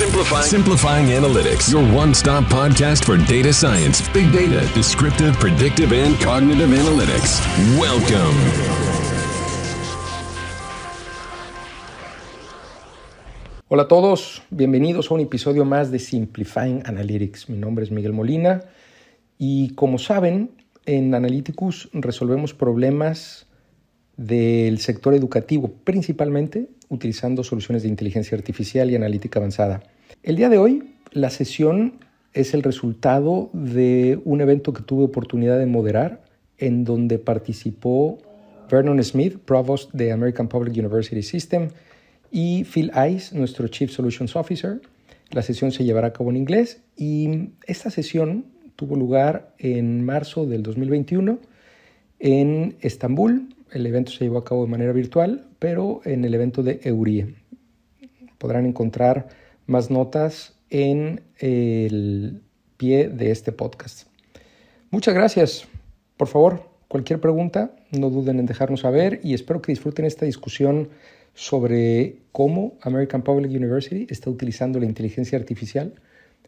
Simplifying. Simplifying Analytics, your one-stop podcast for data science, big data, descriptive, predictive, and cognitive analytics. Welcome. Hola a todos, bienvenidos a un episodio más de Simplifying Analytics. Mi nombre es Miguel Molina y como saben, en Analyticus resolvemos problemas del sector educativo, principalmente utilizando soluciones de inteligencia artificial y analítica avanzada. El día de hoy, la sesión es el resultado de un evento que tuve oportunidad de moderar, en donde participó Vernon Smith, Provost de American Public University System, y Phil Ice, nuestro Chief Solutions Officer. La sesión se llevará a cabo en inglés y esta sesión tuvo lugar en marzo del 2021 en Estambul, el evento se llevó a cabo de manera virtual, pero en el evento de Eurie. Podrán encontrar más notas en el pie de este podcast. Muchas gracias. Por favor, cualquier pregunta, no duden en dejarnos saber y espero que disfruten esta discusión sobre cómo American Public University está utilizando la inteligencia artificial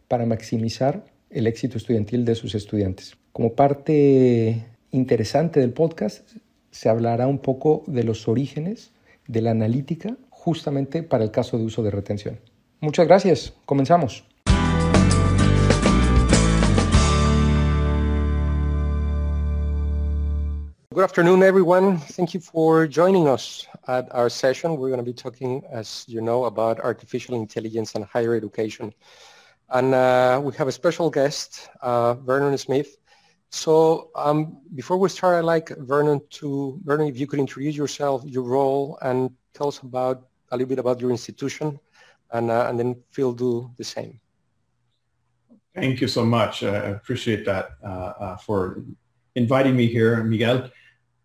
para maximizar el éxito estudiantil de sus estudiantes. Como parte interesante del podcast, se hablará un poco de los orígenes de la analítica justamente para el caso de uso de retención. Muchas gracias. Comenzamos. Good afternoon, everyone. Thank you for joining us at our session. We're going to be talking, as you know, about artificial intelligence and higher education. And uh, we have a special guest, uh, Vernon Smith. So um, before we start, I'd like Vernon to, Vernon, if you could introduce yourself, your role, and tell us about a little bit about your institution, and, uh, and then Phil do the same. Thank you so much. I appreciate that uh, uh, for inviting me here, Miguel.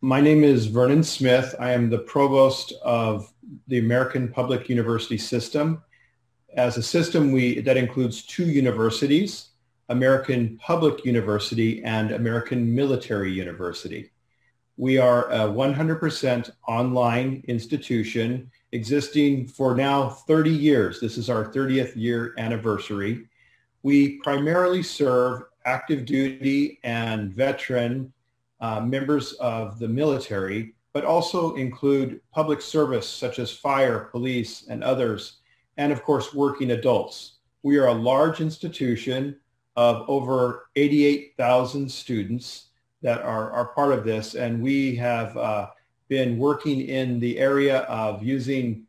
My name is Vernon Smith. I am the provost of the American Public University System. As a system, we, that includes two universities, American Public University and American Military University. We are a 100% online institution existing for now 30 years. This is our 30th year anniversary. We primarily serve active duty and veteran uh, members of the military, but also include public service such as fire, police, and others, and of course working adults. We are a large institution of over 88,000 students that are, are part of this. And we have uh, been working in the area of using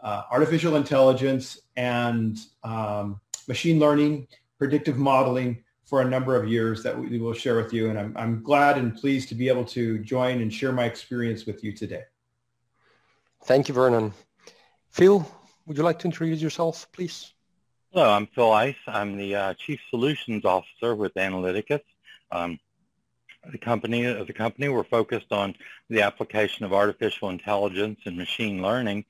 uh, artificial intelligence and um, machine learning, predictive modeling for a number of years that we will share with you. And I'm, I'm glad and pleased to be able to join and share my experience with you today. Thank you, Vernon. Phil, would you like to introduce yourself, please? Hello, I'm Phil Ice. I'm the uh, Chief Solutions Officer with Analyticus. Um, the company, as a company, we're focused on the application of artificial intelligence and machine learning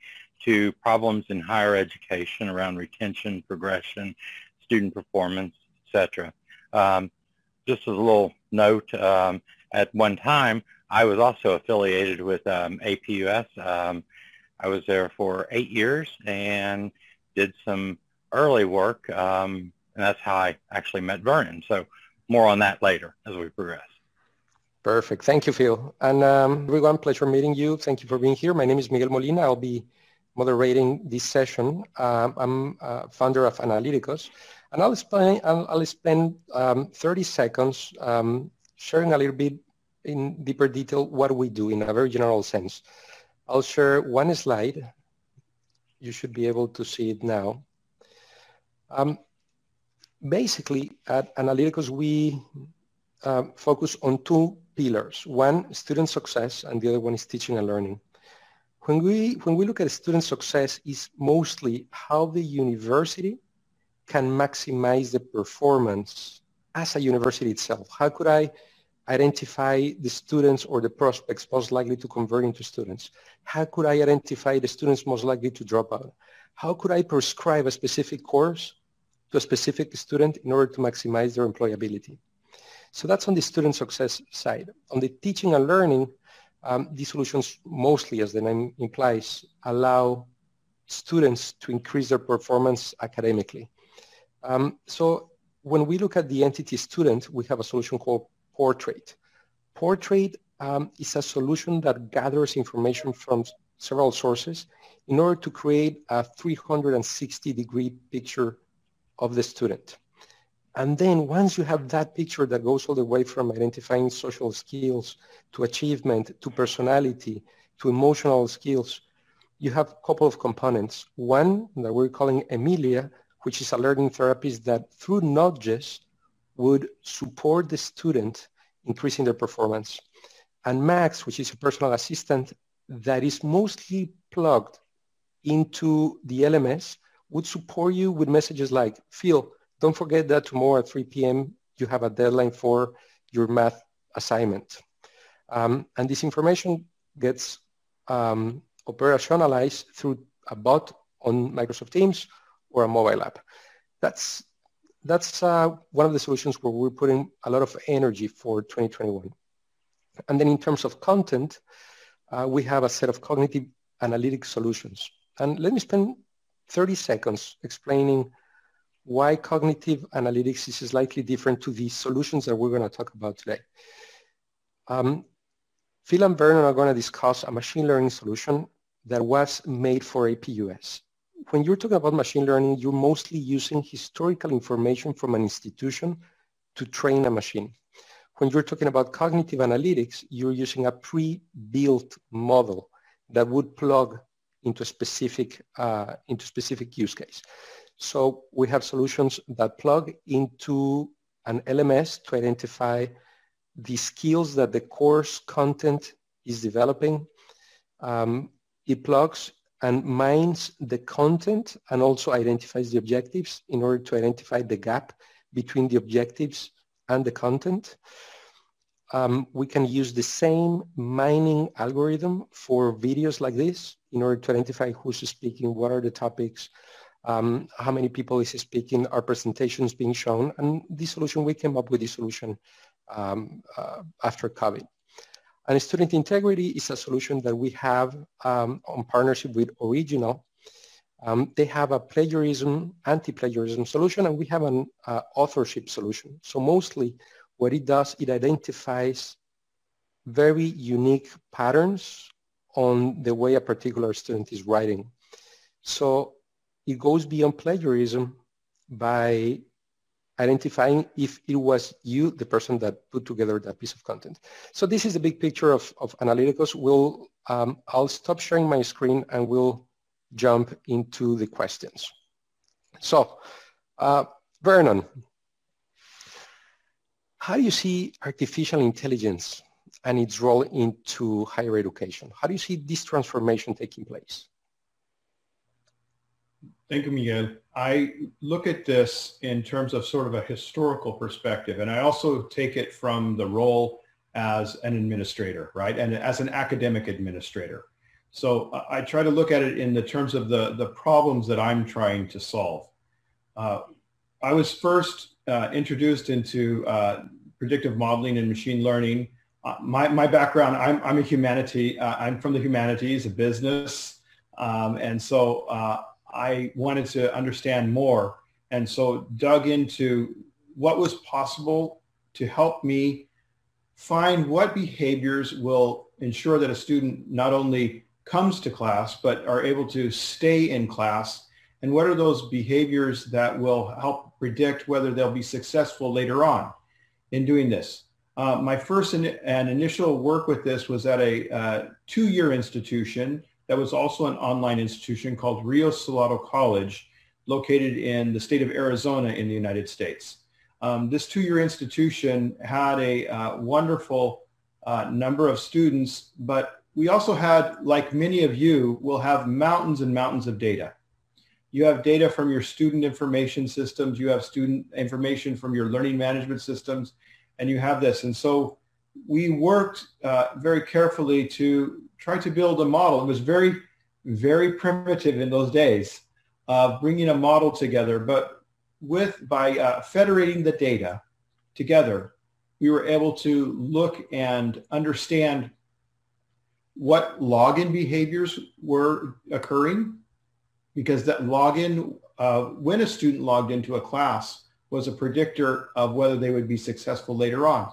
to problems in higher education around retention, progression, student performance, etc. Um, just as a little note, um, at one time, I was also affiliated with um, APUS. Um, I was there for eight years and did some early work, um, and that's how I actually met Vernon. So more on that later as we progress. Perfect. Thank you, Phil. And um, everyone, pleasure meeting you. Thank you for being here. My name is Miguel Molina. I'll be moderating this session. Um, I'm uh, founder of Analyticus. and I'll explain. I'll, I'll spend um, 30 seconds um, sharing a little bit in deeper detail what we do in a very general sense. I'll share one slide. You should be able to see it now. Um, basically, at Analyticus, we uh, focus on two pillars. One, student success, and the other one is teaching and learning. When we, when we look at student success, is mostly how the university can maximize the performance as a university itself. How could I identify the students or the prospects most likely to convert into students? How could I identify the students most likely to drop out? How could I prescribe a specific course to a specific student in order to maximize their employability. So that's on the student success side. On the teaching and learning, um, these solutions mostly, as the name implies, allow students to increase their performance academically. Um, so when we look at the entity student, we have a solution called Portrait. Portrait um, is a solution that gathers information from several sources in order to create a 360 degree picture of the student. And then once you have that picture that goes all the way from identifying social skills to achievement, to personality, to emotional skills, you have a couple of components. One that we're calling Emilia, which is a learning therapist that through nudges would support the student increasing their performance. And Max, which is a personal assistant that is mostly plugged into the LMS, would support you with messages like, Phil, don't forget that tomorrow at 3 p.m. you have a deadline for your math assignment. Um, and this information gets um, operationalized through a bot on Microsoft Teams or a mobile app. That's, that's uh, one of the solutions where we're putting a lot of energy for 2021. And then in terms of content, uh, we have a set of cognitive analytic solutions. And let me spend 30 seconds explaining why cognitive analytics is slightly different to the solutions that we're going to talk about today. Um, Phil and Vernon are going to discuss a machine learning solution that was made for APUS. When you're talking about machine learning, you're mostly using historical information from an institution to train a machine. When you're talking about cognitive analytics, you're using a pre-built model that would plug into a specific, uh, into specific use case. So we have solutions that plug into an LMS to identify the skills that the course content is developing. Um, it plugs and mines the content and also identifies the objectives in order to identify the gap between the objectives and the content. Um, we can use the same mining algorithm for videos like this in order to identify who's speaking, what are the topics, um, how many people is speaking, are presentations being shown, and this solution, we came up with this solution um, uh, after COVID. And student integrity is a solution that we have um, on partnership with Ouriginal. Um, they have a plagiarism, anti-plagiarism solution, and we have an uh, authorship solution. So mostly what it does, it identifies very unique patterns on the way a particular student is writing. So it goes beyond plagiarism by identifying if it was you, the person that put together that piece of content. So this is the big picture of, of Analyticus. We'll, um, I'll stop sharing my screen and we'll jump into the questions. So, uh, Vernon, how do you see artificial intelligence and its role into higher education? How do you see this transformation taking place? Thank you, Miguel. I look at this in terms of sort of a historical perspective, and I also take it from the role as an administrator, right, and as an academic administrator. So uh, I try to look at it in the terms of the, the problems that I'm trying to solve. Uh, I was first uh, introduced into uh, predictive modeling and machine learning. Uh, my, my background, I'm, I'm a humanity, uh, I'm from the humanities, a business, um, and so I wanted to understand more. And so dug into what was possible to help me find what behaviors will ensure that a student not only comes to class, but are able to stay in class. And what are those behaviors that will help predict whether they'll be successful later on in doing this? Uh, my first in, and initial work with this was at a uh, two-year institution that was also an online institution called Rio Salado College, located in the state of Arizona in the United States. Um, this two-year institution had a uh, wonderful uh, number of students, but we also had, like many of you, will have mountains and mountains of data. You have data from your student information systems, you have student information from your learning management systems, and you have this. And so we worked uh, very carefully to try to build a model. It was very, very primitive in those days of bringing a model together. But with by uh, federating the data together, we were able to look and understand what login behaviors were occurring, because that login, uh, when a student logged into a class, was a predictor of whether they would be successful later on.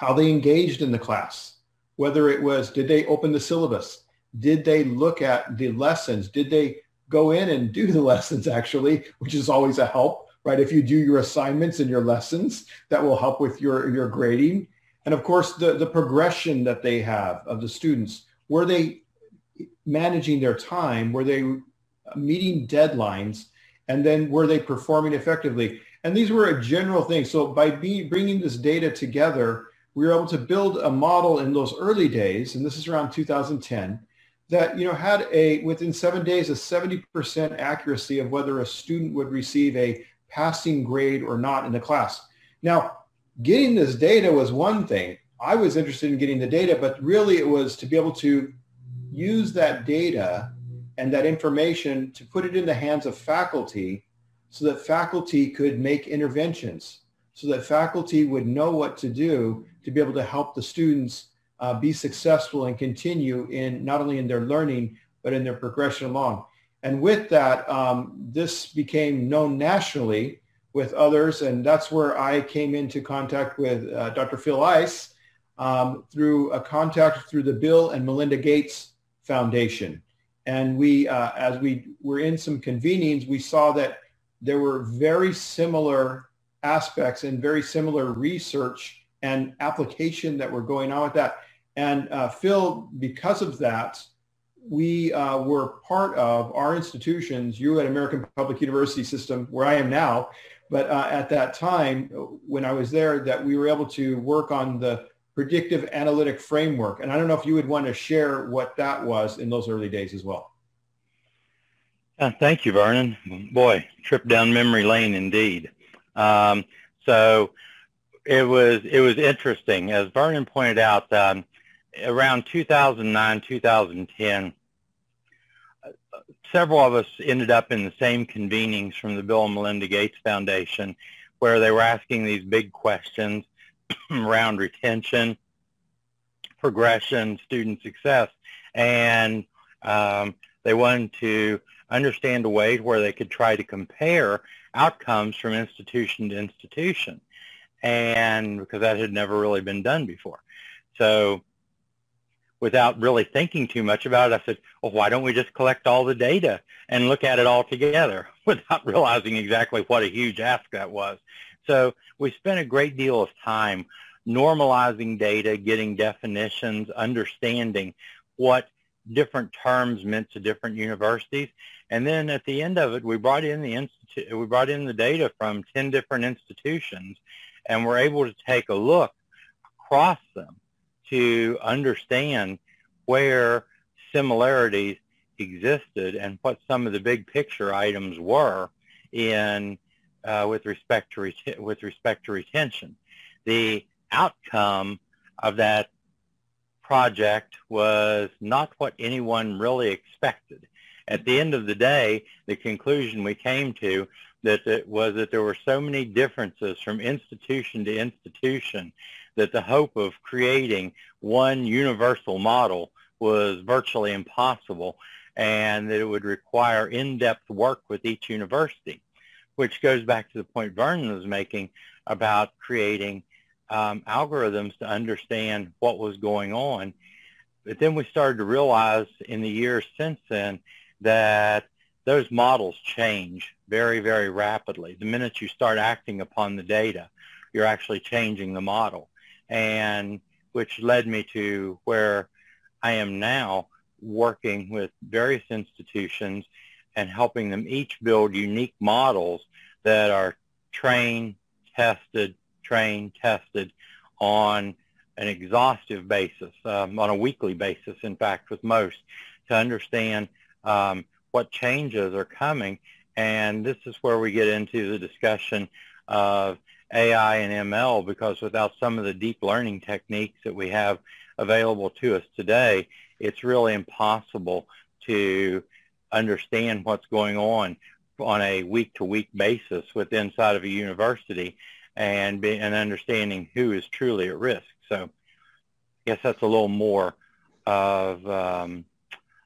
How they engaged in the class, whether it was, did they open the syllabus? Did they look at the lessons? Did they go in and do the lessons actually, which is always a help, right? If you do your assignments and your lessons, that will help with your, your grading. And of course, the, the progression that they have of the students. Were they managing their time? Were they meeting deadlines? And then were they performing effectively? And these were a general thing. So by be, bringing this data together, we were able to build a model in those early days, and this is around 2010, that you know had a within seven days a 70% accuracy of whether a student would receive a passing grade or not in the class. Now, getting this data was one thing. I was interested in getting the data, but really it was to be able to use that data and that information to put it in the hands of faculty so that faculty could make interventions, so that faculty would know what to do to be able to help the students uh, be successful and continue in not only in their learning, but in their progression along. And with that, um, this became known nationally with others, and that's where I came into contact with uh, Dr. Phil Ice um, through a contact through the Bill and Melinda Gates Foundation. And we, uh, as we were in some convenings, we saw that there were very similar aspects and very similar research and application that were going on with that. And uh, Phil, because of that, we uh, were part of our institutions, you at American Public University System, where I am now, but uh, at that time, when I was there, that we were able to work on the predictive analytic framework. And I don't know if you would want to share what that was in those early days as well. Uh, thank you, Vernon. Boy, trip down memory lane indeed. Um, so it was it was interesting, as Vernon pointed out. Um, around 2009, 2010, several of us ended up in the same convenings from the Bill and Melinda Gates Foundation where they were asking these big questions around retention, progression, student success, and um, they wanted to understand a way where they could try to compare outcomes from institution to institution, and because that had never really been done before. So without really thinking too much about it, I said, well, why don't we just collect all the data and look at it all together without realizing exactly what a huge ask that was. So we spent a great deal of time normalizing data, getting definitions, understanding what different terms meant to different universities. And then at the end of it, we brought in the institute, we brought in the data from 10 different institutions and we're able to take a look across them to understand where similarities existed and what some of the big picture items were in uh, with respect to with respect to retention. The outcome of that project was not what anyone really expected. At the end of the day, the conclusion we came to that it was that there were so many differences from institution to institution that the hope of creating one universal model was virtually impossible and that it would require in-depth work with each university, which goes back to the point Vernon was making about creating um, algorithms to understand what was going on. But then we started to realize in the years since then that those models change very, very rapidly. The minute you start acting upon the data, you're actually changing the model and which led me to where I am now working with various institutions and helping them each build unique models that are trained, tested, trained, tested on an exhaustive basis, um, on a weekly basis, in fact, with most, to understand um, what changes are coming. And this is where we get into the discussion of AI and ML because without some of the deep learning techniques that we have available to us today, it's really impossible to understand what's going on on a week-to-week basis with inside of a university and, be, and understanding who is truly at risk. So I guess that's a little more of um,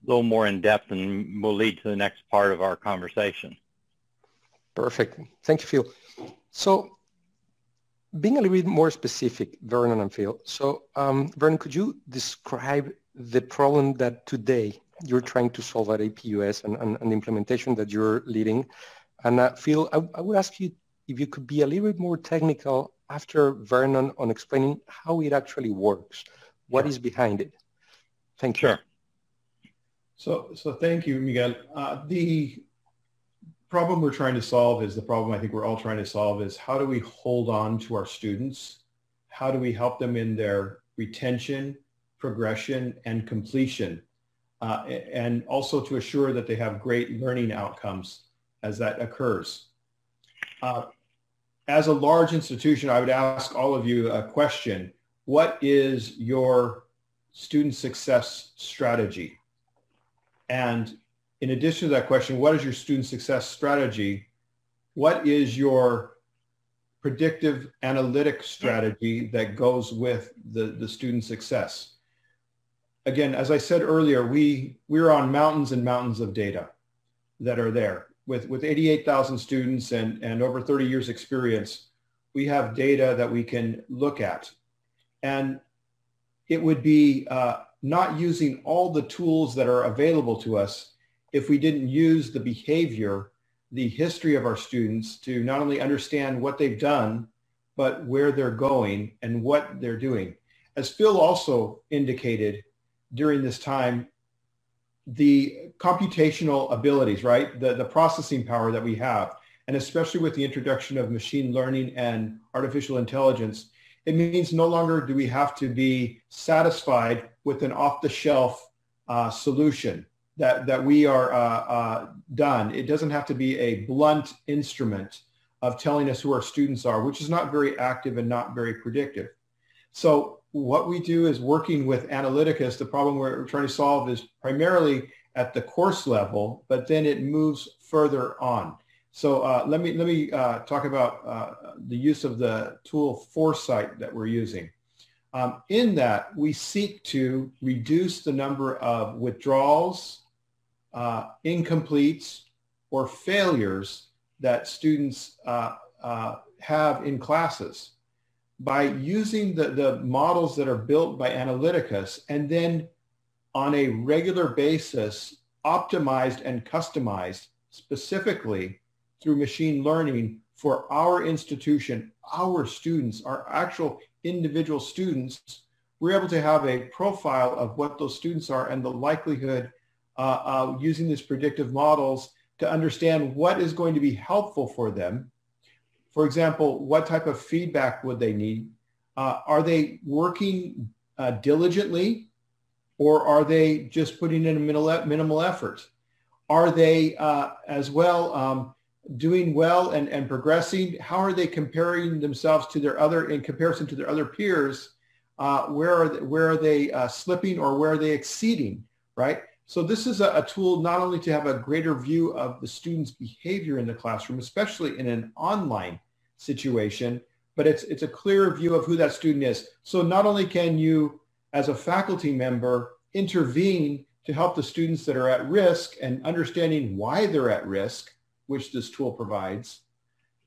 little more in depth and will lead to the next part of our conversation. Perfect. Thank you, Phil. So being a little bit more specific, Vernon and Phil. So um, Vernon, could you describe the problem that today you're trying to solve at APUS and, and, and the implementation that you're leading? And uh, Phil, I, I would ask you if you could be a little bit more technical after Vernon on explaining how it actually works. What sure. is behind it? Thank you. Sure. So, so thank you, Miguel. Uh, the problem we're trying to solve is the problem I think we're all trying to solve is how do we hold on to our students? How do we help them in their retention, progression, and completion? Uh, and also to assure that they have great learning outcomes as that occurs. Uh, as a large institution, I would ask all of you a question. What is your student success strategy? And in addition to that question, what is your student success strategy? What is your predictive analytic strategy that goes with the, the student success? Again, as I said earlier, we, we're on mountains and mountains of data that are there. With, with 88,000 students and, and over 30 years experience, we have data that we can look at. And it would be uh, not using all the tools that are available to us if we didn't use the behavior, the history of our students to not only understand what they've done, but where they're going and what they're doing. As Phil also indicated during this time, the computational abilities, right? The, the processing power that we have, and especially with the introduction of machine learning and artificial intelligence, it means no longer do we have to be satisfied with an off-the-shelf uh, solution that, that we are uh, uh, done. It doesn't have to be a blunt instrument of telling us who our students are, which is not very active and not very predictive. So what we do is working with Analyticus, the problem we're trying to solve is primarily at the course level, but then it moves further on. So uh, let me let me uh, talk about uh, the use of the tool Foresight that we're using. Um, in that, we seek to reduce the number of withdrawals, uh, incompletes, or failures that students uh, uh, have in classes by using the, the models that are built by Analyticus and then on a regular basis optimized and customized specifically through machine learning for our institution, our students, our actual individual students, we're able to have a profile of what those students are and the likelihood uh, uh, using these predictive models to understand what is going to be helpful for them. For example, what type of feedback would they need? Uh, are they working uh, diligently or are they just putting in a minimal, minimal effort? Are they uh, as well um, doing well and, and progressing? How are they comparing themselves to their other, in comparison to their other peers? Uh, where are they, where are they uh, slipping or where are they exceeding, right? So this is a, a, tool not only to have a greater view of the student's behavior in the classroom, especially in an online situation, but it's, it's a clear view of who that student is. So not only can you, as a faculty member, intervene to help the students that are at risk and understanding why they're at risk, which this tool provides.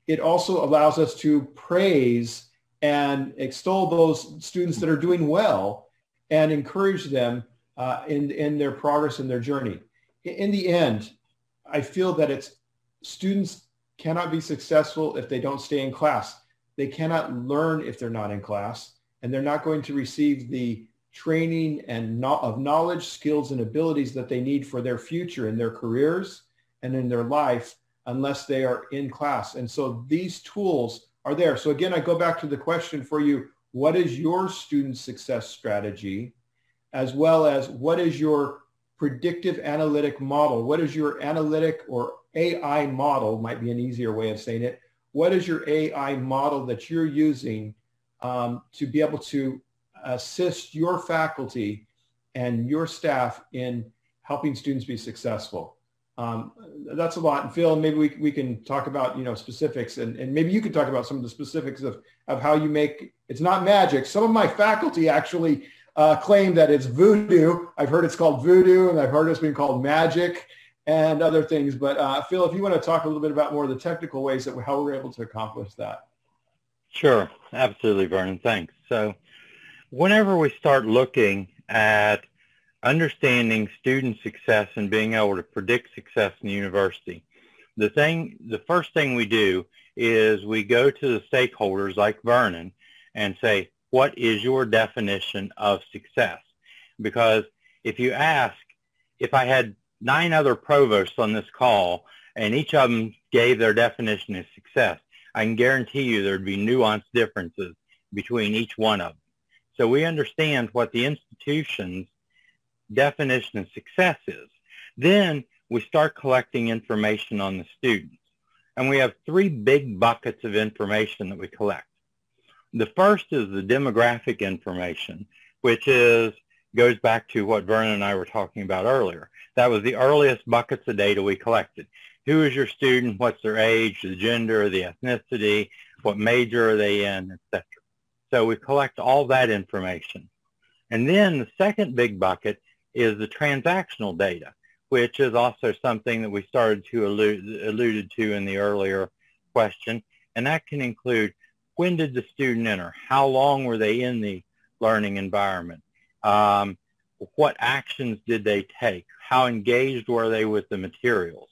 It also allows us to praise and extol those students that are doing well and encourage them uh, in, in their progress in their journey. In the end, I feel that it's students cannot be successful if they don't stay in class. They cannot learn if they're not in class, and they're not going to receive the training and no, of knowledge, skills, and abilities that they need for their future in their careers and in their life unless they are in class. And so these tools are there. So again, I go back to the question for you, what is your student success strategy? As well as what is your predictive analytic model? What is your analytic or AI model, might be an easier way of saying it. What is your AI model that you're using um, to be able to assist your faculty and your staff in helping students be successful? Um, that's a lot. And Phil, maybe we, we can talk about, you know, specifics and, and maybe you could talk about some of the specifics of, of how you make, it's not magic. Some of my faculty actually uh, claim that it's voodoo. I've heard it's called voodoo, and I've heard it's been called magic and other things. But uh, Phil, if you want to talk a little bit about more of the technical ways that how we're able to accomplish that. Sure, absolutely, Vernon. Thanks. So, whenever we start looking at understanding student success and being able to predict success in the university, the thing, the first thing we do is we go to the stakeholders like Vernon and say, what is your definition of success? Because if you ask, if I had nine other provosts on this call and each of them gave their definition of success, I can guarantee you there'd be nuanced differences between each one of them. So we understand what the institution's definition of success is. Then we start collecting information on the students. And we have three big buckets of information that we collect. The first is the demographic information, which is goes back to what Vernon and I were talking about earlier. That was the earliest buckets of data we collected. Who is your student? What's their age, the gender, the ethnicity, what major are they in, etc. So we collect all that information. And then the second big bucket is the transactional data which is also something that we started to allude alluded to in the earlier question. And that can include when did the student enter? How long were they in the learning environment? Um, what actions did they take? How engaged were they with the materials?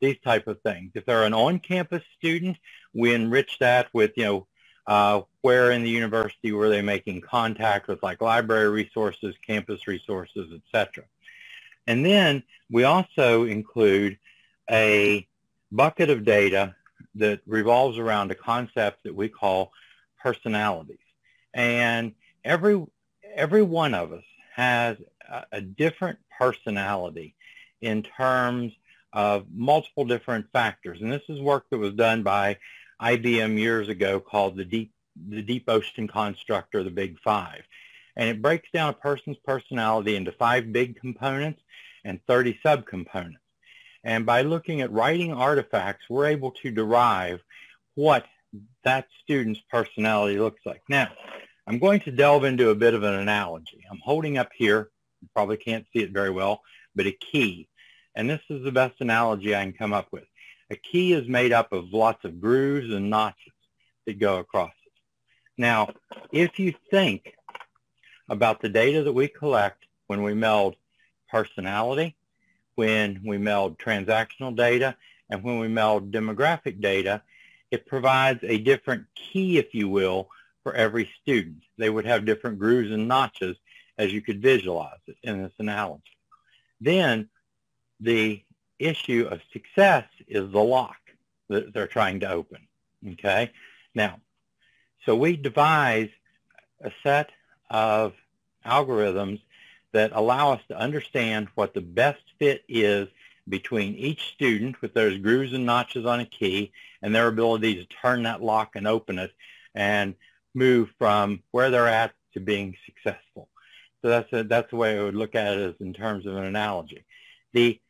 These type of things. If they're an on-campus student, we enrich that with, you know, uh, where in the university were they making contact with like library resources, campus resources, etc. And then we also include a bucket of data that revolves around a concept that we call personalities. And every, every one of us has a, a different personality in terms of multiple different factors. And this is work that was done by IBM years ago called the Deep, the Deep Ocean Construct or the Big Five. And it breaks down a person's personality into five big components and 30 subcomponents. And by looking at writing artifacts, we're able to derive what that student's personality looks like. Now, I'm going to delve into a bit of an analogy. I'm holding up here, you probably can't see it very well, but a key. And this is the best analogy I can come up with. A key is made up of lots of grooves and notches that go across it. Now, if you think about the data that we collect when we meld personality, when we meld transactional data, and when we meld demographic data, it provides a different key, if you will, for every student. They would have different grooves and notches as you could visualize it in this analogy. Then the issue of success is the lock that they're trying to open. Okay? Now, so we devise a set of algorithms that allow us to understand what the best fit is between each student with those grooves and notches on a key and their ability to turn that lock and open it and move from where they're at to being successful. So that's a, that's the way I would look at it in terms of an analogy. The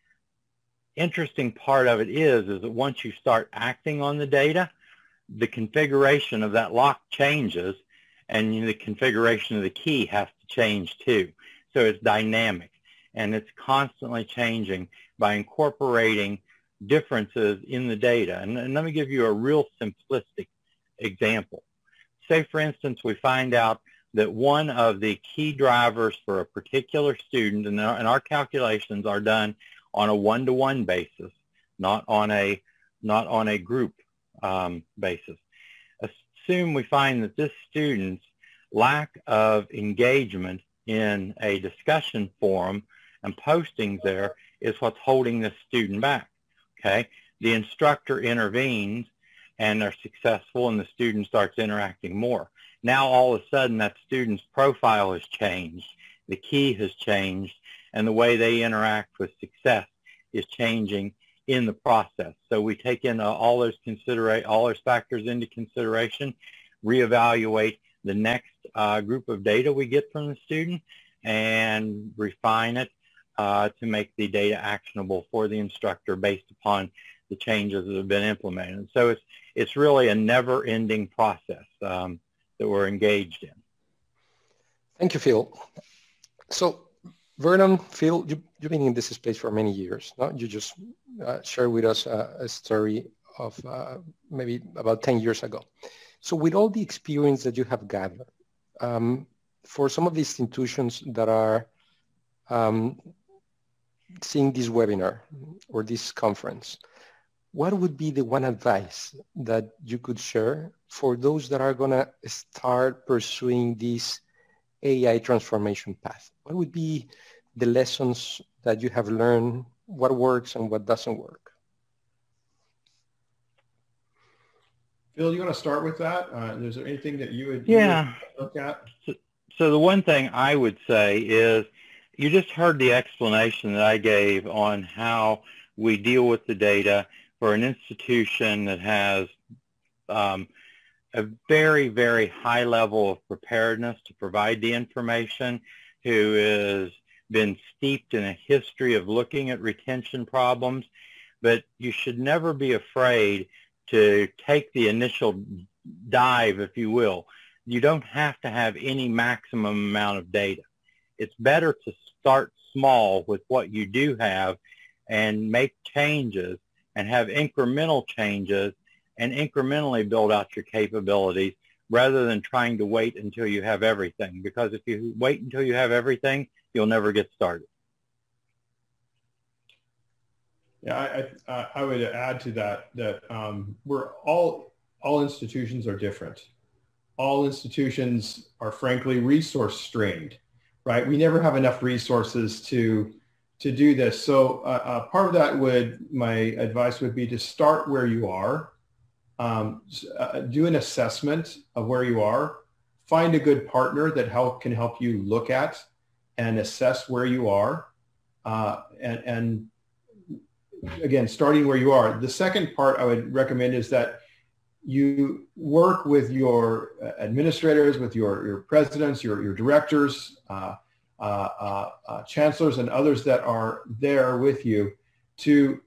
interesting part of it is is that once you start acting on the data, the configuration of that lock changes and the configuration of the key has to change too. So it's dynamic and it's constantly changing by incorporating differences in the data. And, and let me give you a real simplistic example. Say, for instance, we find out that one of the key drivers for a particular student, and our, and our calculations are done on a one-to-one basis, not on a, not on a group um, basis. Assume we find that this student's lack of engagement in a discussion forum and postings there is what's holding the student back. Okay, the instructor intervenes and they're successful and the student starts interacting more. Now all of a sudden that student's profile has changed, the key has changed, and the way they interact with success is changing in the process. So we take in uh, all those considerate all those factors into consideration, reevaluate the next uh, group of data we get from the student and refine it uh, to make the data actionable for the instructor based upon the changes that have been implemented. So it's, it's really a never-ending process um, that we're engaged in. Thank you, Phil. So, Vernon, Phil, you, have been in this space for many years. No? You just uh, shared with us uh, a story of uh, maybe about 10 years ago. So with all the experience that you have gathered, um, for some of the institutions that are um, seeing this webinar or this conference, what would be the one advice that you could share for those that are going to start pursuing this AI transformation path? What would be the lessons that you have learned, what works and what doesn't work? Phil, you want to start with that? Uh, is there anything that you would, yeah. You would look at? So, so the one thing I would say is you just heard the explanation that I gave on how we deal with the data for an institution that has um, a very, very high level of preparedness to provide the information, who has been steeped in a history of looking at retention problems, but you should never be afraid to take the initial dive, if you will. You don't have to have any maximum amount of data. It's better to start small with what you do have and make changes and have incremental changes and incrementally build out your capabilities rather than trying to wait until you have everything. Because if you wait until you have everything, you'll never get started. Yeah, I, I, I would add to that that um, we're all all institutions are different. All institutions are frankly resource strained, right? We never have enough resources to to do this. So uh, uh, part of that would my advice would be to start where you are, um, uh, do an assessment of where you are, find a good partner that help can help you look at and assess where you are, uh, and, and again, starting where you are. The second part I would recommend is that you work with your administrators, with your, your presidents, your, your directors, uh, uh, uh, uh, chancellors, and others that are there with you to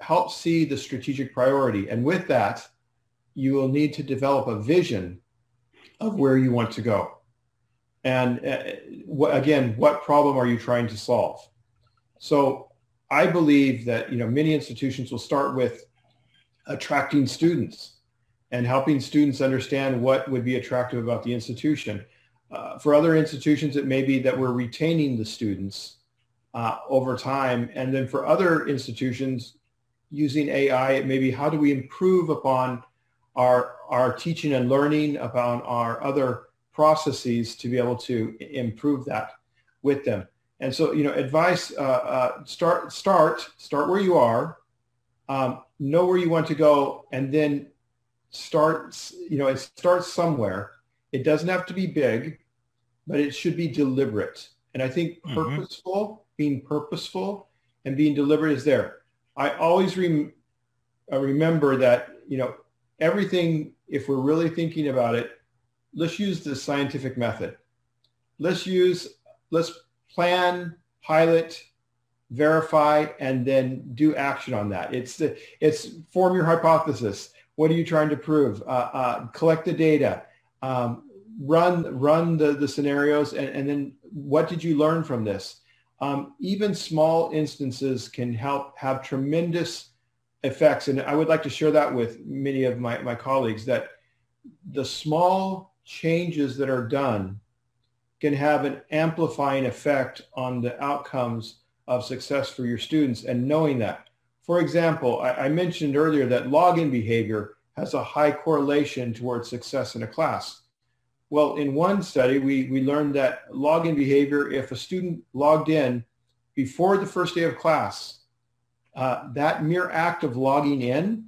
help see the strategic priority. And with that, you will need to develop a vision of where you want to go. And uh, again, what problem are you trying to solve? So I believe that you know many institutions will start with attracting students and helping students understand what would be attractive about the institution. Uh, for other institutions, it may be that we're retaining the students uh, over time. And then for other institutions using AI, it may be how do we improve upon our, our teaching and learning, about our other processes to be able to improve that with them. And so, you know, advice, uh, uh, start, start, start where you are, um, know where you want to go, and then start, you know, it starts somewhere. It doesn't have to be big, but it should be deliberate. And I think mm-hmm. purposeful, mm-hmm. being purposeful and being deliberate is there. I always rem- uh, remember that, you know, everything, if we're really thinking about it, let's use the scientific method. Let's use, let's plan, pilot, verify, and then do action on that. It's the, it's form your hypothesis. What are you trying to prove? Uh, uh, collect the data, um, run run the, the scenarios, and, and then what did you learn from this? Um, even small instances can help have tremendous effects. And I would like to share that with many of my, my colleagues that the small changes that are done can have an amplifying effect on the outcomes of success for your students and knowing that. For example, I, I mentioned earlier that login behavior has a high correlation towards success in a class. Well, in one study, we, we learned that login behavior, if a student logged in before the first day of class, uh, that mere act of logging in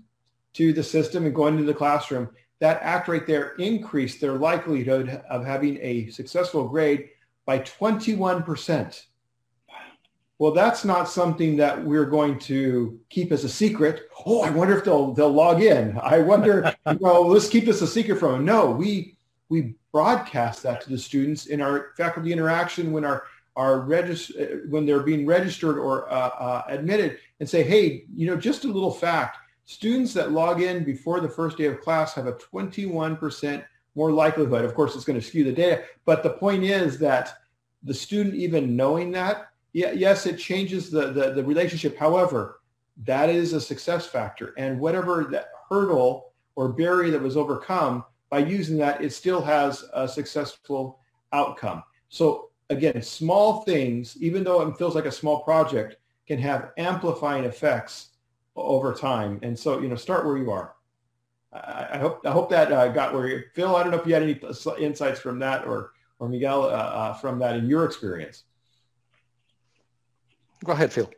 to the system and going to the classroom that act right there increased their likelihood of having a successful grade by 21%. Well, that's not something that we're going to keep as a secret. Oh, I wonder if they'll they'll log in. I wonder, you know, let's keep this a secret from them. No, we we broadcast that to the students in our faculty interaction when our our regist- when they're being registered or uh, uh, admitted and say, hey, you know, just a little fact Students that log in before the first day of class have a 21% more likelihood. Of course, it's going to skew the data, but the point is that the student even knowing that, yeah, yes, it changes the, the, the relationship. However, that is a success factor. And whatever that hurdle or barrier that was overcome, by using that, it still has a successful outcome. So again, small things, even though it feels like a small project, can have amplifying effects over time. And so, you know, start where you are. I, I hope I hope that uh, got where you, Phil. I don't know if you had any insights from that or or Miguel uh, uh, from that in your experience. Go ahead, Phil.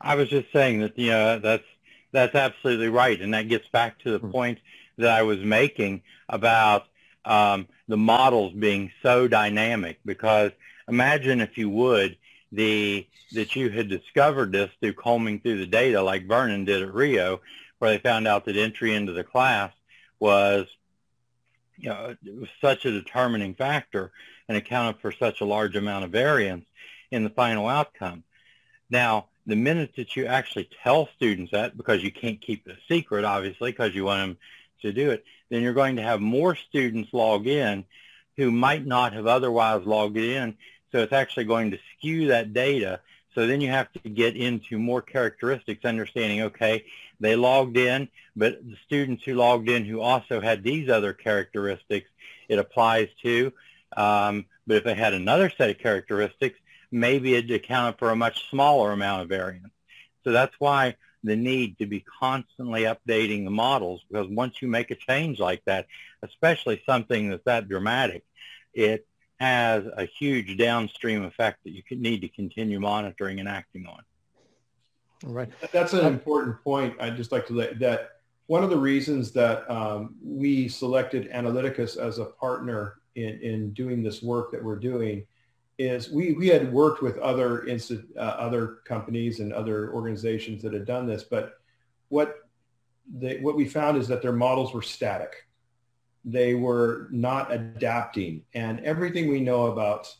I was just saying that you know that's that's absolutely right, and that gets back to the hmm. point that I was making about um, the models being so dynamic. Because imagine, if you would, the that you had discovered this through combing through the data, like Vernon did at Rio, where they found out that entry into the class was, you know, was such a determining factor and accounted for such a large amount of variance in the final outcome. Now, the minute that you actually tell students that, because you can't keep it a secret, obviously, because you want them to do it, then you're going to have more students log in who might not have otherwise logged in. So it's actually going to skew that data. So then you have to get into more characteristics, understanding, okay, they logged in, but the students who logged in who also had these other characteristics, it applies to. Um, but if they had another set of characteristics, maybe it accounted for a much smaller amount of variance. So that's why the need to be constantly updating the models because once you make a change like that, especially something that's that dramatic, it has a huge downstream effect that you could need to continue monitoring and acting on. All right. That's an important point. I'd just like to let that one of the reasons that um, we selected Analyticus as a partner in, in doing this work that we're doing is we, we had worked with other insti- uh, other companies and other organizations that had done this, but what they, what we found is that their models were static. They were not adapting. And everything we know about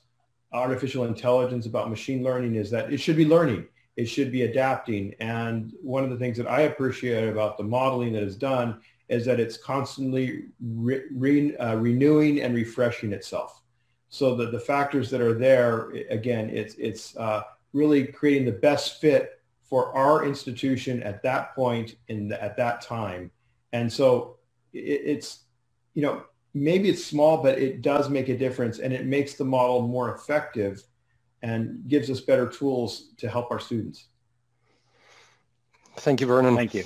artificial intelligence, about machine learning is that it should be learning. It should be adapting. And one of the things that I appreciate about the modeling that is done is that it's constantly re- re- uh, renewing and refreshing itself so that the factors that are there, again, it's, it's uh, really creating the best fit for our institution at that point in the, at that time. And so it, it's, you know, maybe it's small, but it does make a difference and it makes the model more effective and gives us better tools to help our students. Thank you, Vernon. Thank you.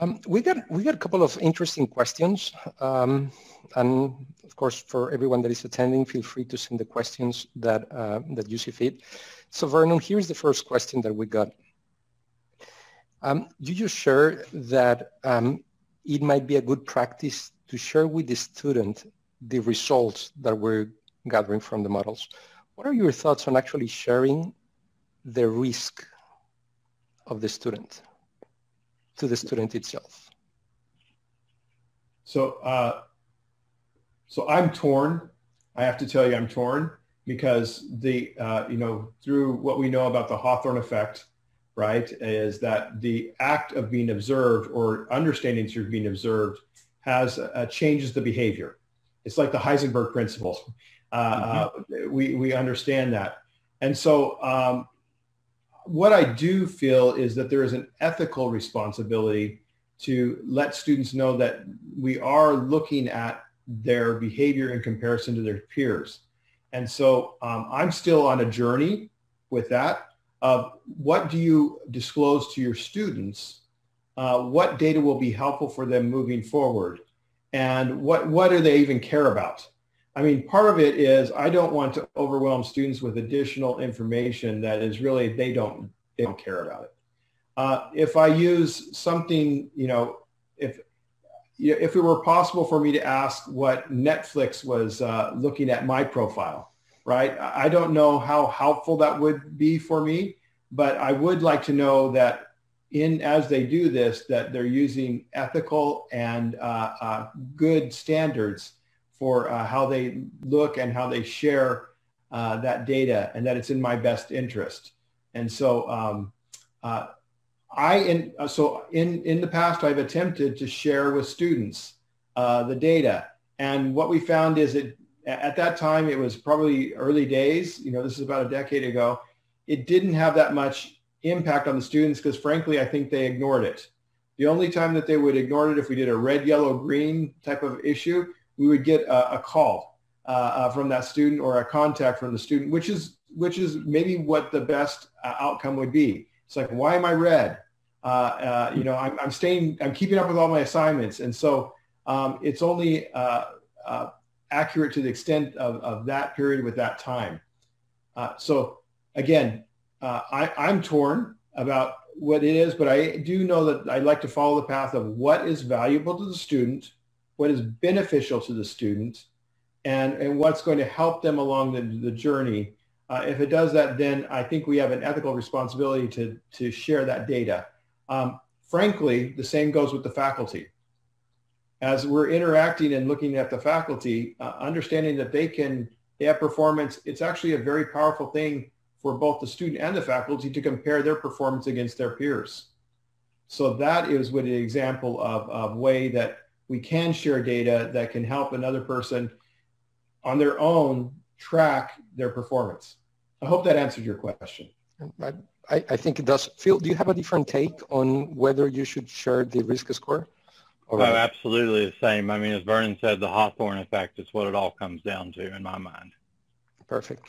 Um, we got we got a couple of interesting questions, um, and of course, for everyone that is attending, feel free to send the questions that uh, that you see fit. So, Vernon, here's the first question that we got. Um, do you share that um, it might be a good practice to share with the student the results that we're gathering from the models? What are your thoughts on actually sharing the risk of the student? to the student itself? So, uh, so I'm torn. I have to tell you, I'm torn because the, uh, you know, through what we know about the Hawthorne effect, right, is that the act of being observed or understanding you're being observed has uh, changes the behavior. It's like the Heisenberg principle. Uh, mm-hmm. we, we understand that. And so um, what I do feel is that there is an ethical responsibility to let students know that we are looking at their behavior in comparison to their peers. And so um, I'm still on a journey with that of what do you disclose to your students? Uh, what data will be helpful for them moving forward? And what, what do they even care about? I mean, part of it is I don't want to overwhelm students with additional information that is really they don't they don't care about it. Uh, if I use something, you know, if if it were possible for me to ask what Netflix was uh, looking at my profile, right? I don't know how helpful that would be for me, but I would like to know that in as they do this, that they're using ethical and uh, uh good standards for uh, how they look and how they share uh, that data and that it's in my best interest. And so um, uh, I, in, uh, so in, in the past, I've attempted to share with students the data. And what we found is it at that time, it was probably early days. You know, this is about a decade ago. It didn't have that much impact on the students because frankly, I think they ignored it. The only time that they would ignore it if we did a red, yellow, green type of issue, we would get a, a call uh, uh, from that student or a contact from the student, which is which is maybe what the best uh, outcome would be. It's like, why am I red? Uh, uh, you know, I'm, I'm, staying, I'm keeping up with all my assignments, and so um, it's only accurate to the extent of, of that period with that time. so again, I, I'm torn about what it is, but I do know that I like to follow the path of what is valuable to the student, what is beneficial to the student, and, and what's going to help them along the, the journey. Uh, if it does that, then I think we have an ethical responsibility to, to share that data. Um, frankly, the same goes with the faculty. As we're interacting and looking at the faculty, uh, understanding that they can, they have performance, it's actually a very powerful thing for both the student and the faculty to compare their performance against their peers. So that is what an example of, of way that we can share data that can help another person on their own track their performance. I hope that answered your question. I, I think it does. Phil, do you have a different take on whether you should share the risk score? Oh, absolutely the same. I mean, as Vernon said, the Hawthorne effect is what it all comes down to in my mind. Perfect.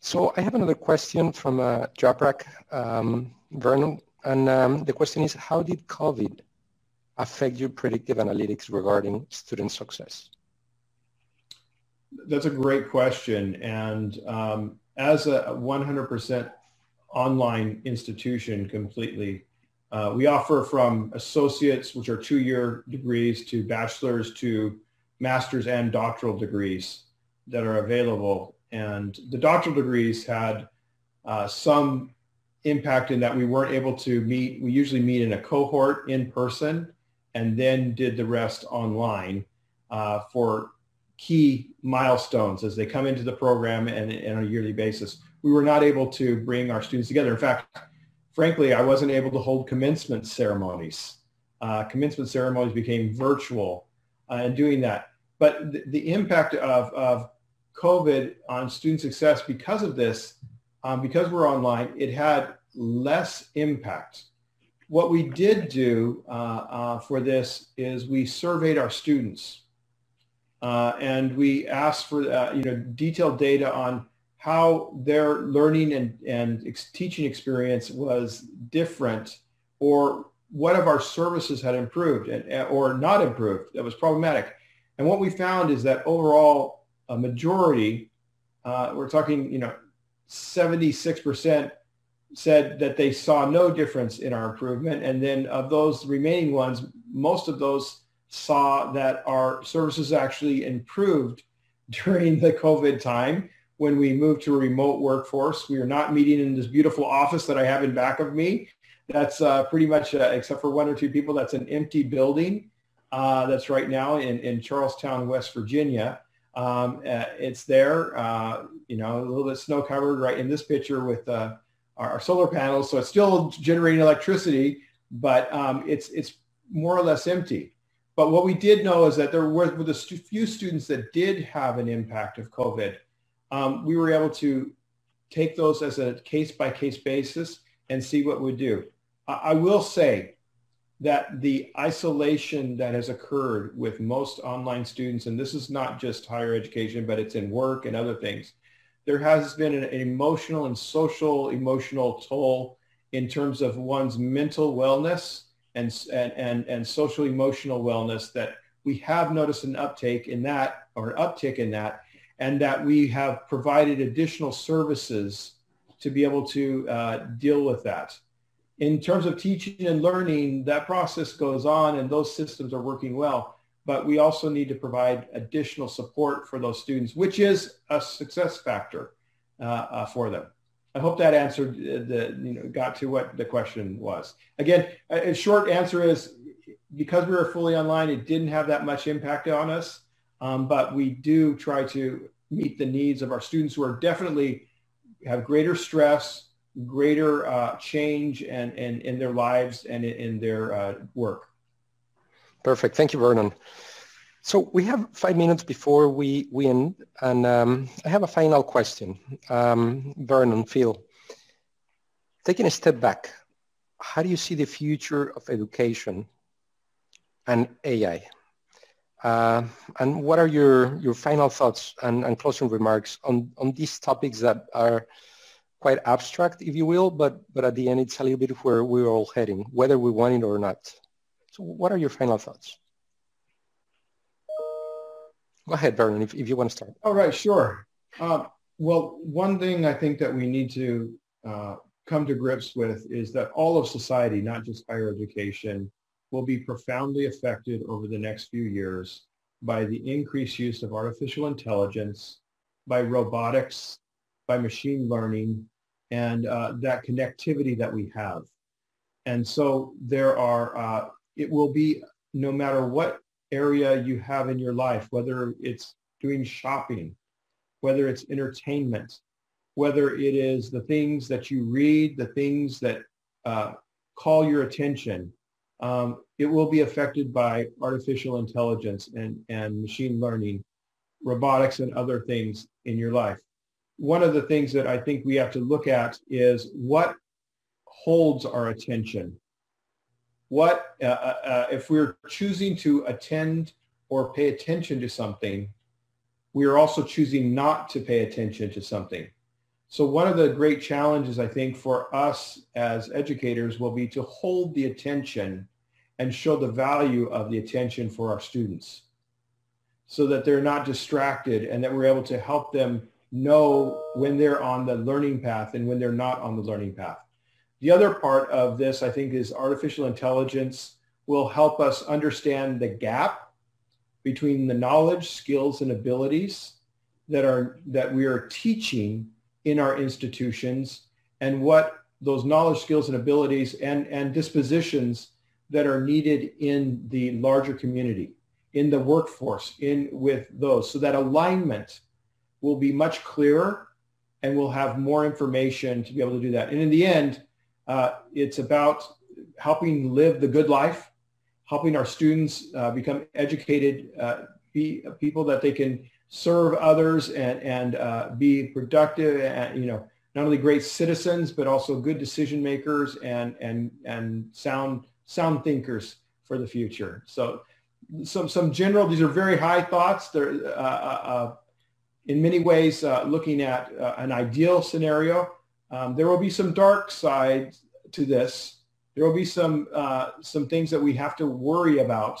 So I have another question from uh, Japrak um, Vernon, and um, the question is, how did COVID affect your predictive analytics regarding student success? That's a great question. And um, as a 100% online institution completely, uh, we offer from associates, which are two-year degrees, to bachelor's, to master's and doctoral degrees that are available and the doctoral degrees had uh, some impact in that we weren't able to meet. We usually meet in a cohort in person and then did the rest online uh, for key milestones as they come into the program and, and on a yearly basis. We were not able to bring our students together. In fact, frankly, I wasn't able to hold commencement ceremonies. Uh, commencement ceremonies became virtual uh, and doing that. But the, the impact of, of COVID on student success because of this, um, because we're online, it had less impact. What we did do uh, uh, for this is we surveyed our students uh, and we asked for uh, you know detailed data on how their learning and, and ex- teaching experience was different or what of our services had improved and, or not improved that was problematic. And what we found is that overall a majority, uh, we're talking, you know, 76% said that they saw no difference in our improvement. And then of those remaining ones, most of those saw that our services actually improved during the COVID time when we moved to a remote workforce. We are not meeting in this beautiful office that I have in back of me. That's uh, pretty much, uh, except for one or two people, that's an empty building uh, that's right now in, in Charles Town, West Virginia. Um, uh, it's there, uh, you know, a little bit snow covered right in this picture with uh, our, our, solar panels. So it's still generating electricity, but um, it's, it's more or less empty. But what we did know is that there were, the stu- few students that did have an impact of COVID, um, we were able to take those as a case by case basis and see what we do. I, I will say that the isolation that has occurred with most online students, and this is not just higher education, but it's in work and other things, there has been an, emotional and social emotional toll in terms of one's mental wellness and, and, and, and social emotional wellness that we have noticed an uptake in that or an uptick in that and that we have provided additional services to be able to uh, deal with that in terms of teaching and learning, that process goes on and those systems are working well. But we also need to provide additional support for those students, which is a success factor uh, uh, for them. I hope that answered the, you know, got to what the question was. Again, a, a short answer is because we were fully online, it didn't have that much impact on us. Um, but we do try to meet the needs of our students who are definitely have greater stress, greater uh, change and, and in their lives and in, their uh, work. Perfect. Thank you, Vernon. So we have five minutes before we, we end, and um, I have a final question. Um, Vernon, Phil, taking a step back, how do you see the future of education and AI? Uh, and what are your, your final thoughts and, and closing remarks on, on these topics that are quite abstract, if you will, but, but at the end, it's a little bit of where we're all heading, whether we want it or not. So what are your final thoughts? Go ahead, Vernon, if, if you want to start. All right, sure. Uh, well, one thing I think that we need to uh, come to grips with is that all of society, not just higher education, will be profoundly affected over the next few years by the increased use of artificial intelligence, by robotics, by machine learning, and uh, that connectivity that we have. And so there are, uh, it will be no matter what area you have in your life, whether it's doing shopping, whether it's entertainment, whether it is the things that you read, the things that uh, call your attention, um, it will be affected by artificial intelligence and, and machine learning, robotics and other things in your life. One of the things that I think we have to look at is what holds our attention. What, uh, uh, uh if we're choosing to attend or pay attention to something, we are also choosing not to pay attention to something. So one of the great challenges, I think, for us as educators will be to hold the attention and show the value of the attention for our students so that they're not distracted and that we're able to help them know when they're on the learning path and when they're not on the learning path. The other part of this, I think, is artificial intelligence will help us understand the gap between the knowledge, skills, and abilities that are that we are teaching in our institutions and what those knowledge, skills, and abilities and, and dispositions that are needed in the larger community, in the workforce, in with those, so that alignment will be much clearer and we'll have more information to be able to do that. And in the end, uh, it's about helping live the good life, helping our students uh, become educated, uh, be people that they can serve others and, and uh, be productive and, you know, not only great citizens, but also good decision makers and, and, and sound, sound thinkers for the future. So some, some general, these are very high thoughts. They're uh, uh, in many ways uh, looking at uh, an ideal scenario. Um, there will be some dark sides to this. There will be some, some things that we have to worry about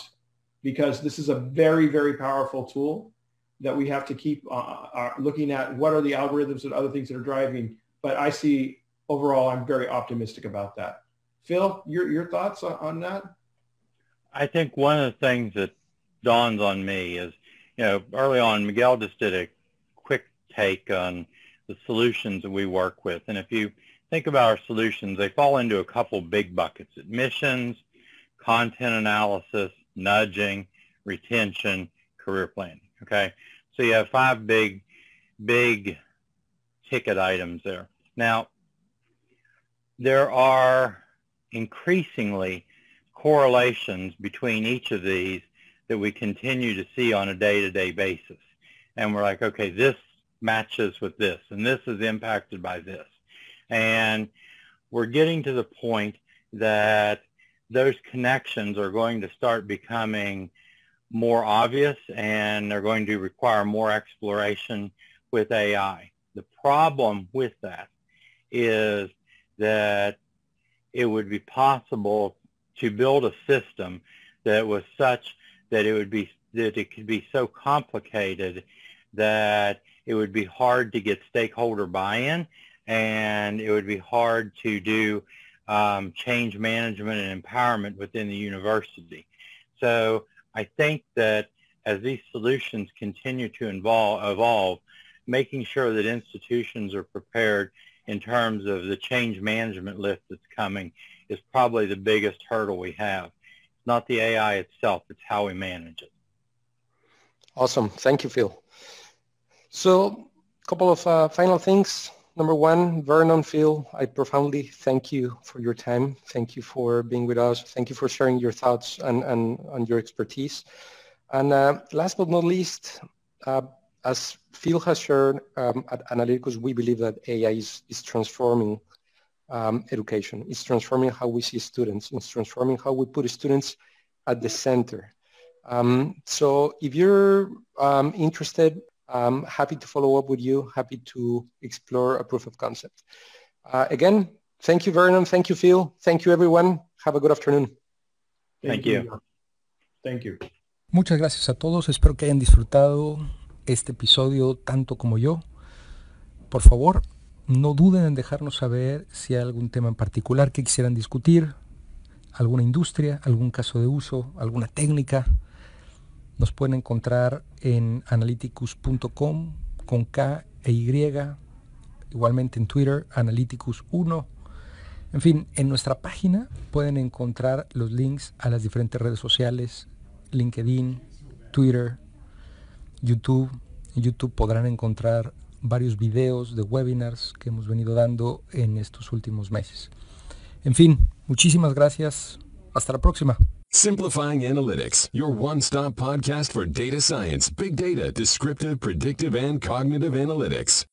because this is a very, very powerful tool that we have to keep uh, uh, looking at what are the algorithms and other things that are driving. But I see overall, I'm very optimistic about that. Phil, your, your thoughts on, on that? I think one of the things that dawns on me is, you know, early on, Miguel just did a take on the solutions that we work with. And if you think about our solutions, they fall into a couple big buckets, admissions, content analysis, nudging, retention, career planning. Okay, so you have five big, big ticket items there. Now, there are increasingly correlations between each of these that we continue to see on a day-to-day basis. And we're like, okay, this matches with this, and this is impacted by this. And we're getting to the point that those connections are going to start becoming more obvious and they're going to require more exploration with AI. The problem with that is that it would be possible to build a system that was such that it would be that it could be so complicated that it would be hard to get stakeholder buy-in and it would be hard to do um, change management and empowerment within the university. So I think that as these solutions continue to involve, evolve, making sure that institutions are prepared in terms of the change management list that's coming is probably the biggest hurdle we have. It's not the AI itself, it's how we manage it. Awesome. Thank you, Phil. So a couple of uh, final things. Number one, Vernon, Phil, I profoundly thank you for your time. Thank you for being with us. Thank you for sharing your thoughts and, and, and your expertise. And uh, last but not least, uh, as Phil has shared um, at Analyticus, we believe that AI is, is transforming um, education. It's transforming how we see students. It's transforming how we put students at the center. Um, so if you're um, interested, I'm happy to follow up with you, happy to explore a proof of concept. Uh, again, thank you, Vernon. Thank you, Phil. Thank you, everyone. Have a good afternoon. Thank, you. Thank you. Muchas gracias a todos. Espero que hayan disfrutado este episodio tanto como yo. Por favor, no duden en dejarnos saber si hay algún tema en particular que quisieran discutir, alguna industria, algún caso de uso, alguna técnica. Nos pueden encontrar en analyticus.com con K e Y, igualmente en Twitter, analyticus1. En fin, en nuestra página pueden encontrar los links a las diferentes redes sociales, LinkedIn, Twitter, YouTube. En YouTube podrán encontrar varios videos de webinars que hemos venido dando en estos últimos meses. En fin, muchísimas gracias. Hasta la próxima. Simplifying Analytics, your one-stop podcast for data science, big data, descriptive, predictive, and cognitive analytics.